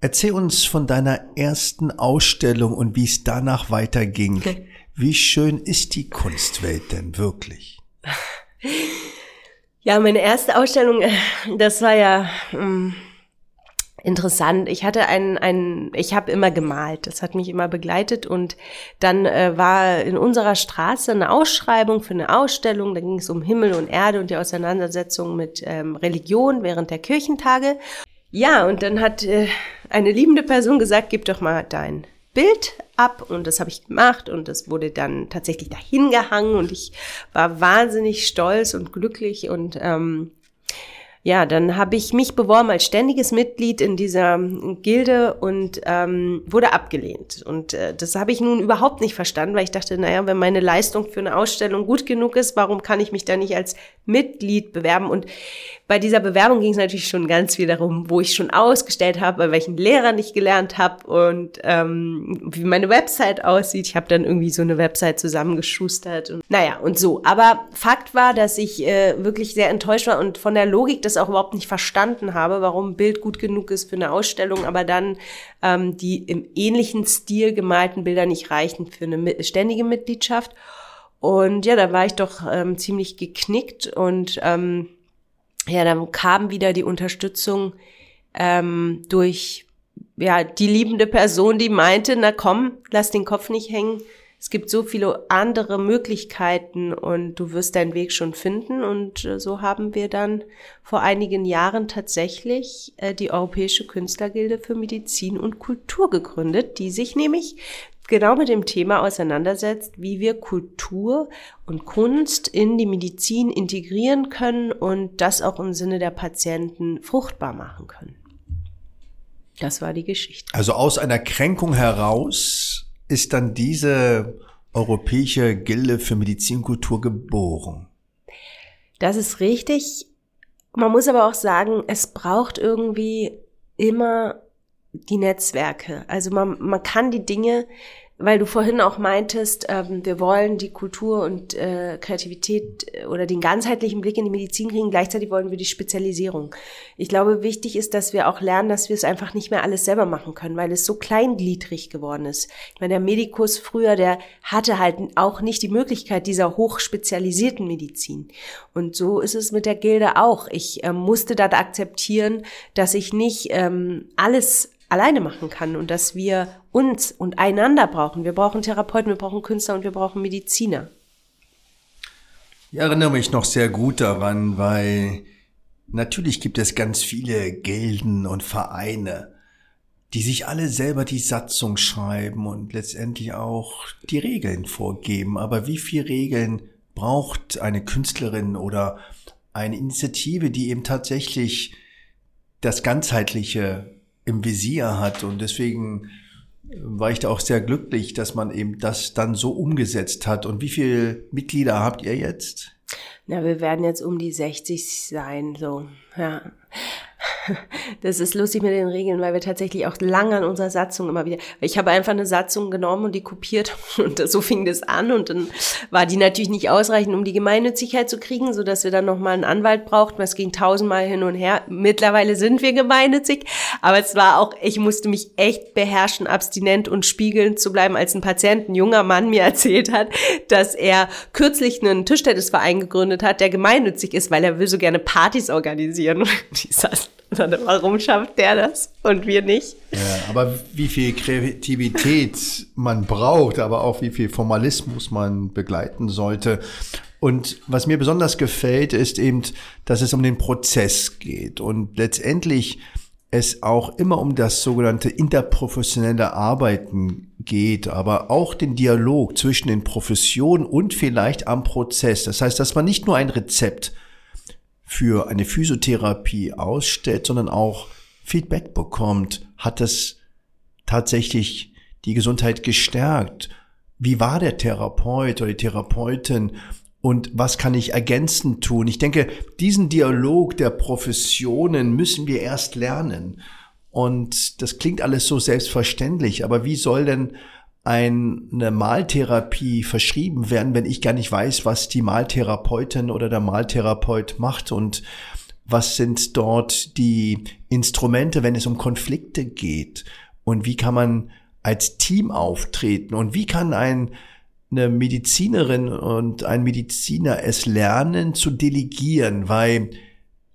Erzähl uns von deiner ersten Ausstellung und wie es danach weiterging. Wie schön ist die Kunstwelt denn wirklich? Ja, meine erste Ausstellung, äh, das war ja ähm, interessant. Ich hatte einen, einen ich habe immer gemalt, das hat mich immer begleitet und dann äh, war in unserer Straße eine Ausschreibung für eine Ausstellung. Da ging es um Himmel und Erde und die Auseinandersetzung mit ähm, Religion während der Kirchentage. Ja, und dann hat äh, eine liebende Person gesagt, gib doch mal dein Bild ab und das habe ich gemacht und das wurde dann tatsächlich dahin gehangen und ich war wahnsinnig stolz und glücklich und ähm, ja, dann habe ich mich beworben als ständiges Mitglied in dieser Gilde und ähm, wurde abgelehnt. Und äh, das habe ich nun überhaupt nicht verstanden, weil ich dachte, naja, wenn meine Leistung für eine Ausstellung gut genug ist, warum kann ich mich da nicht als Mitglied bewerben? Und bei dieser Bewerbung ging es natürlich schon ganz viel darum, wo ich schon ausgestellt habe, bei welchen Lehrern ich gelernt habe und ähm, wie meine Website aussieht. Ich habe dann irgendwie so eine Website zusammengeschustert und naja und so. Aber Fakt war, dass ich äh, wirklich sehr enttäuscht war und von der Logik das auch überhaupt nicht verstanden habe, warum Bild gut genug ist für eine Ausstellung, aber dann ähm, die im ähnlichen Stil gemalten Bilder nicht reichen für eine ständige Mitgliedschaft. Und ja, da war ich doch ähm, ziemlich geknickt und ähm, ja, dann kam wieder die Unterstützung ähm, durch ja die liebende Person, die meinte, na komm, lass den Kopf nicht hängen. Es gibt so viele andere Möglichkeiten und du wirst deinen Weg schon finden. Und äh, so haben wir dann vor einigen Jahren tatsächlich äh, die Europäische Künstlergilde für Medizin und Kultur gegründet, die sich nämlich genau mit dem Thema auseinandersetzt, wie wir Kultur und Kunst in die Medizin integrieren können und das auch im Sinne der Patienten fruchtbar machen können. Das war die Geschichte. Also aus einer Kränkung heraus ist dann diese Europäische Gilde für Medizinkultur geboren. Das ist richtig. Man muss aber auch sagen, es braucht irgendwie immer die Netzwerke. Also man, man kann die Dinge weil du vorhin auch meintest, ähm, wir wollen die Kultur und äh, Kreativität äh, oder den ganzheitlichen Blick in die Medizin kriegen, gleichzeitig wollen wir die Spezialisierung. Ich glaube, wichtig ist, dass wir auch lernen, dass wir es einfach nicht mehr alles selber machen können, weil es so kleingliedrig geworden ist. Ich meine, der Medikus früher, der hatte halt auch nicht die Möglichkeit dieser hochspezialisierten Medizin. Und so ist es mit der Gilde auch. Ich ähm, musste dann akzeptieren, dass ich nicht ähm, alles alleine machen kann und dass wir uns und einander brauchen. Wir brauchen Therapeuten, wir brauchen Künstler und wir brauchen Mediziner. Ich erinnere mich noch sehr gut daran, weil natürlich gibt es ganz viele Gilden und Vereine, die sich alle selber die Satzung schreiben und letztendlich auch die Regeln vorgeben. Aber wie viele Regeln braucht eine Künstlerin oder eine Initiative, die eben tatsächlich das ganzheitliche im Visier hat. Und deswegen war ich da auch sehr glücklich, dass man eben das dann so umgesetzt hat. Und wie viele Mitglieder habt ihr jetzt? Na, wir werden jetzt um die 60 sein, so, ja. Das ist lustig mit den Regeln, weil wir tatsächlich auch lange an unserer Satzung immer wieder, ich habe einfach eine Satzung genommen und die kopiert und so fing das an und dann war die natürlich nicht ausreichend, um die Gemeinnützigkeit zu kriegen, so dass wir dann nochmal einen Anwalt brauchten. Es ging tausendmal hin und her. Mittlerweile sind wir gemeinnützig, aber es war auch, ich musste mich echt beherrschen, abstinent und spiegelnd zu bleiben, als ein Patient, ein junger Mann mir erzählt hat, dass er kürzlich einen Tischtennisverein gegründet hat, der gemeinnützig ist, weil er will so gerne Partys organisieren. Die saßen sondern warum schafft der das und wir nicht? Ja, aber wie viel Kreativität man braucht, aber auch wie viel Formalismus man begleiten sollte. Und was mir besonders gefällt, ist eben, dass es um den Prozess geht und letztendlich es auch immer um das sogenannte interprofessionelle Arbeiten geht, aber auch den Dialog zwischen den Professionen und vielleicht am Prozess. Das heißt, dass man nicht nur ein Rezept für eine Physiotherapie ausstellt, sondern auch Feedback bekommt. Hat es tatsächlich die Gesundheit gestärkt? Wie war der Therapeut oder die Therapeutin? Und was kann ich ergänzend tun? Ich denke, diesen Dialog der Professionen müssen wir erst lernen. Und das klingt alles so selbstverständlich, aber wie soll denn eine Maltherapie verschrieben werden, wenn ich gar nicht weiß, was die Maltherapeutin oder der Maltherapeut macht und was sind dort die Instrumente, wenn es um Konflikte geht? Und wie kann man als Team auftreten? Und wie kann ein, eine Medizinerin und ein Mediziner es lernen zu delegieren, weil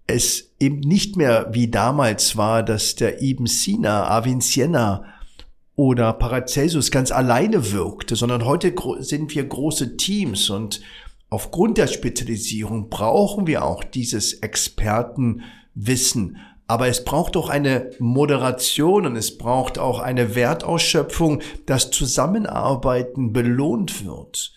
es eben nicht mehr wie damals war, dass der Ibn Sina, Avicenna oder Paracelsus ganz alleine wirkte, sondern heute sind wir große Teams und aufgrund der Spezialisierung brauchen wir auch dieses Expertenwissen. Aber es braucht auch eine Moderation und es braucht auch eine Wertausschöpfung, dass Zusammenarbeiten belohnt wird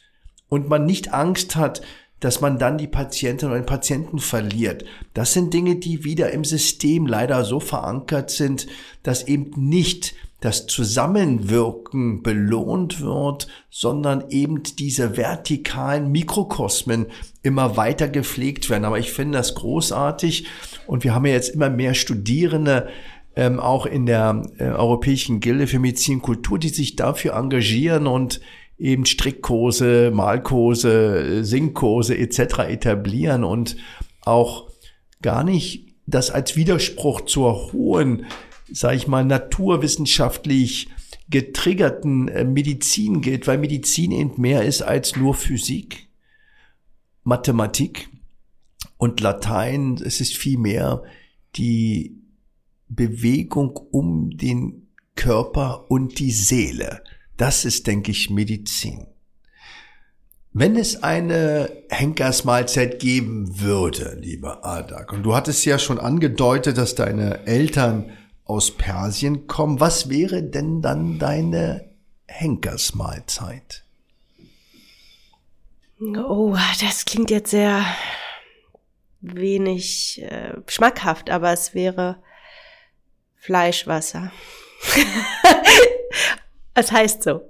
und man nicht Angst hat, dass man dann die Patientinnen und Patienten verliert. Das sind Dinge, die wieder im System leider so verankert sind, dass eben nicht das Zusammenwirken belohnt wird, sondern eben diese vertikalen Mikrokosmen immer weiter gepflegt werden. Aber ich finde das großartig und wir haben ja jetzt immer mehr Studierende, ähm, auch in der äh, Europäischen Gilde für Medizin und Kultur, die sich dafür engagieren und eben Strickkurse, Malkurse, Singkurse etc. etablieren und auch gar nicht das als Widerspruch zur hohen sage ich mal, naturwissenschaftlich getriggerten äh, Medizin gilt, weil Medizin eben mehr ist als nur Physik, Mathematik und Latein. Es ist vielmehr die Bewegung um den Körper und die Seele. Das ist, denke ich, Medizin. Wenn es eine Henkersmahlzeit geben würde, lieber Adak, und du hattest ja schon angedeutet, dass deine Eltern aus Persien kommen. Was wäre denn dann deine Henkersmahlzeit? Oh, das klingt jetzt sehr wenig äh, schmackhaft, aber es wäre Fleischwasser. es heißt so.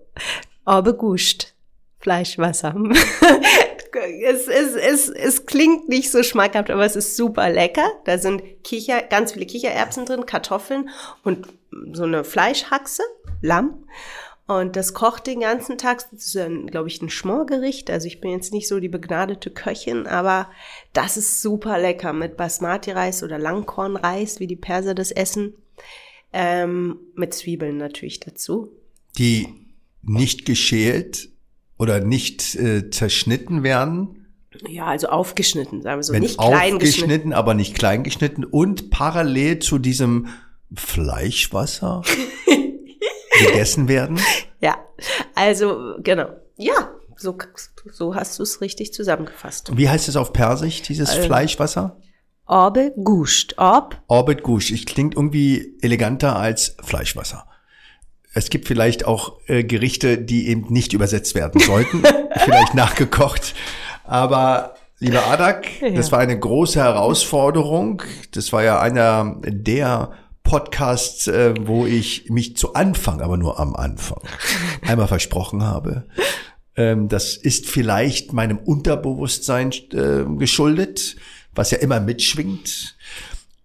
Orbe guscht. Fleischwasser. es, es, es, es klingt nicht so schmackhaft, aber es ist super lecker. Da sind Kicher, ganz viele Kichererbsen drin, Kartoffeln und so eine Fleischhaxe, Lamm. Und das kocht den ganzen Tag. Das ist, glaube ich, ein Schmorgericht. Also ich bin jetzt nicht so die begnadete Köchin, aber das ist super lecker mit Basmati-Reis oder Langkornreis, wie die Perser das essen. Ähm, mit Zwiebeln natürlich dazu. Die nicht geschält oder nicht äh, zerschnitten werden. Ja, also aufgeschnitten, sagen wir so. Wenn nicht klein geschnitten, aber nicht klein geschnitten und parallel zu diesem Fleischwasser gegessen werden. Ja, also genau. Ja, so, so hast du es richtig zusammengefasst. Wie heißt es auf Persisch, dieses also, Fleischwasser? Orbe gusht. Orb? Orbet gusht. Ich klingt irgendwie eleganter als Fleischwasser. Es gibt vielleicht auch äh, Gerichte, die eben nicht übersetzt werden sollten, vielleicht nachgekocht. Aber lieber Adak, ja. das war eine große Herausforderung. Das war ja einer der Podcasts, äh, wo ich mich zu Anfang, aber nur am Anfang, einmal versprochen habe. Ähm, das ist vielleicht meinem Unterbewusstsein äh, geschuldet, was ja immer mitschwingt.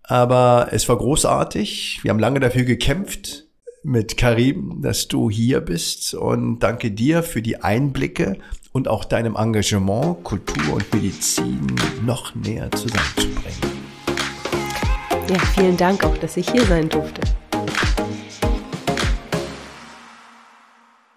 Aber es war großartig. Wir haben lange dafür gekämpft mit Karim, dass du hier bist und danke dir für die Einblicke und auch deinem Engagement, Kultur und Medizin noch näher zusammenzubringen. Ja, vielen Dank auch, dass ich hier sein durfte.